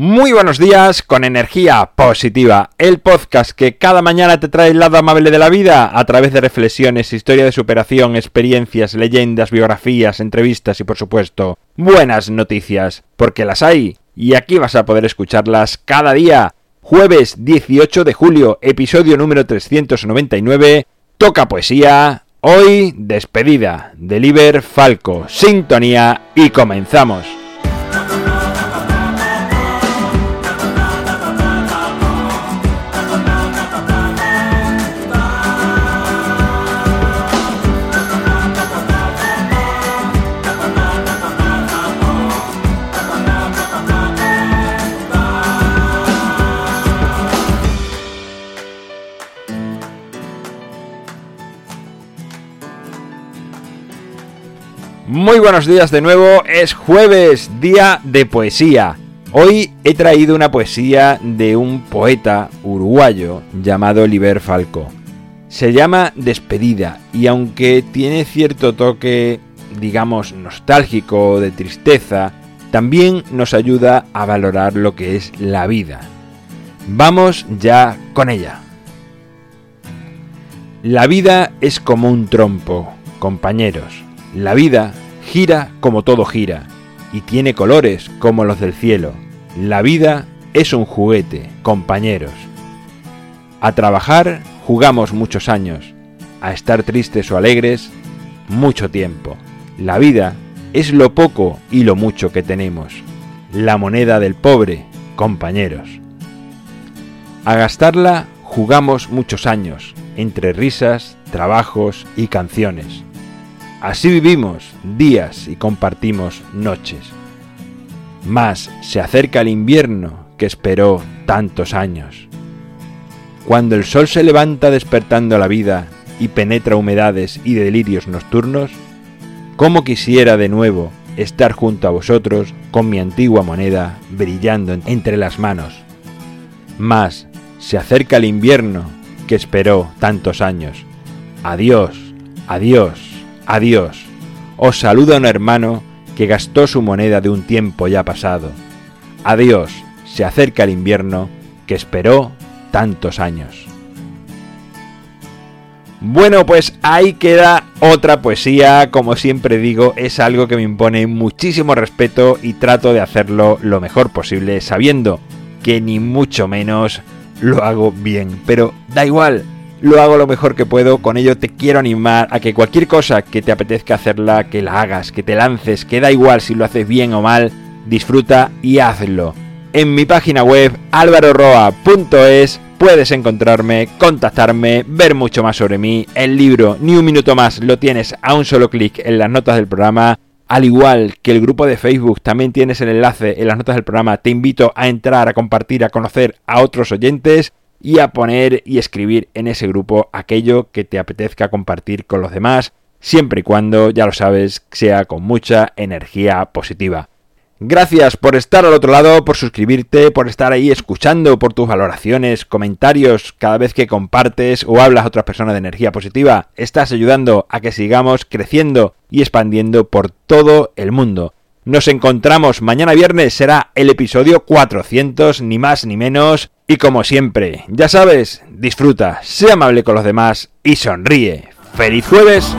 Muy buenos días con energía positiva, el podcast que cada mañana te trae el lado amable de la vida a través de reflexiones, historia de superación, experiencias, leyendas, biografías, entrevistas y por supuesto buenas noticias, porque las hay y aquí vas a poder escucharlas cada día. Jueves 18 de julio, episodio número 399, toca poesía, hoy despedida de Liber Falco, sintonía y comenzamos. Muy buenos días de nuevo, es jueves, día de poesía. Hoy he traído una poesía de un poeta uruguayo llamado Liber Falco. Se llama Despedida y aunque tiene cierto toque, digamos, nostálgico, de tristeza, también nos ayuda a valorar lo que es la vida. Vamos ya con ella. La vida es como un trompo, compañeros la vida gira como todo gira y tiene colores como los del cielo. La vida es un juguete, compañeros. A trabajar jugamos muchos años, a estar tristes o alegres mucho tiempo. La vida es lo poco y lo mucho que tenemos. La moneda del pobre, compañeros. A gastarla jugamos muchos años, entre risas, trabajos y canciones. Así vivimos días y compartimos noches. Mas se acerca el invierno que esperó tantos años. Cuando el sol se levanta despertando la vida y penetra humedades y delirios nocturnos, ¿cómo quisiera de nuevo estar junto a vosotros con mi antigua moneda brillando entre las manos? Mas se acerca el invierno que esperó tantos años. Adiós, adiós Adiós. Os saluda un hermano que gastó su moneda de un tiempo ya pasado. Adiós. Se acerca el invierno que esperó tantos años. Bueno, pues ahí queda otra poesía. Como siempre digo, es algo que me impone muchísimo respeto y trato de hacerlo lo mejor posible, sabiendo que ni mucho menos lo hago bien. Pero da igual, lo hago lo mejor que puedo, con ello te quiero animar a que cualquier cosa que te apetezca hacerla, que la hagas, que te lances, que da igual si lo haces bien o mal, disfruta y hazlo. En mi página web alvaroroa.es puedes encontrarme, contactarme, ver mucho más sobre mí. El libro Ni un minuto más lo tienes a un solo clic en las notas del programa. Al igual que el grupo de Facebook, también tienes el enlace en las notas del programa. Te invito a entrar, a compartir, a conocer a otros oyentes y a poner y escribir en ese grupo aquello que te apetezca compartir con los demás, siempre y cuando, ya lo sabes, sea con mucha energía positiva. Gracias por estar al otro lado, por suscribirte, por estar ahí escuchando, por tus valoraciones, comentarios cada vez que compartes o hablas a otras personas de energía positiva. Estás ayudando a que sigamos creciendo y expandiendo por todo el mundo. Nos encontramos mañana viernes, será el episodio 400, ni más ni menos. Y como siempre, ya sabes, disfruta, sea amable con los demás y sonríe. ¡Feliz jueves!